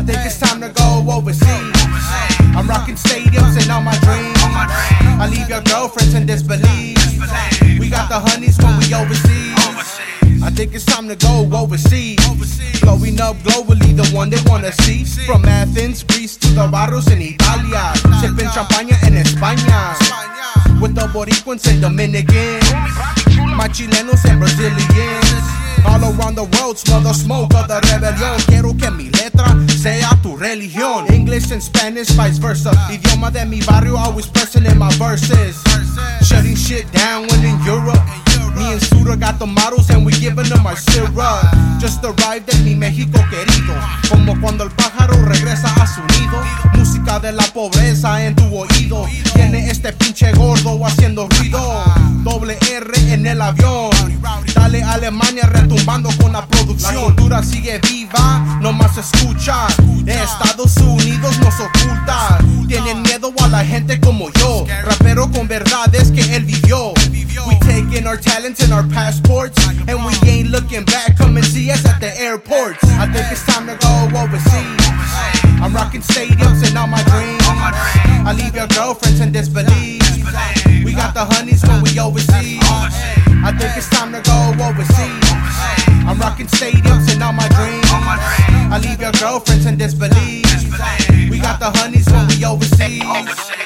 I think it's time to go overseas. I'm rocking stadiums and all my dreams. I leave your girlfriends in disbelief. We got the honeys when we overseas. I think it's time to go overseas. Blowing up globally, the one they wanna see. From Athens, Greece to the Barros in Italia. Sipping champaña in España. With the Boricuans and Dominicans. My Chilenos and Brazilians. All around the world, smell the smoke of the rebelión. Quiero que mi letra sea tu religión. English and Spanish, vice versa. Idioma de mi barrio, always pressing in my verses. Shutting shit down when in Europe. Me and Suda got the models and we giving them our syrup. Just arrived en mi México querido. Como cuando el pájaro regresa a su nido. Música de la pobreza en tu oído. Tiene este pinche gordo haciendo ruido. Doble R en el avión. Dale Alemania retumbando con la producción. La cultura sigue viva, no más escucha. Estados Unidos nos oculta. Tienen miedo a la gente como yo. Rapero con verdades que él vivió. We taking our talents and our passports. And we ain't looking back. Come and see us at the airports. I think it's time to go overseas. I'm rocking stadiums and all my dreams. I leave your girlfriends in disbelief. We got the honeys when we overseas. I think it's time to go overseas. fucking stadiums and all my dreams. I leave your girlfriends in disbelief. We got the honeys when we overseas.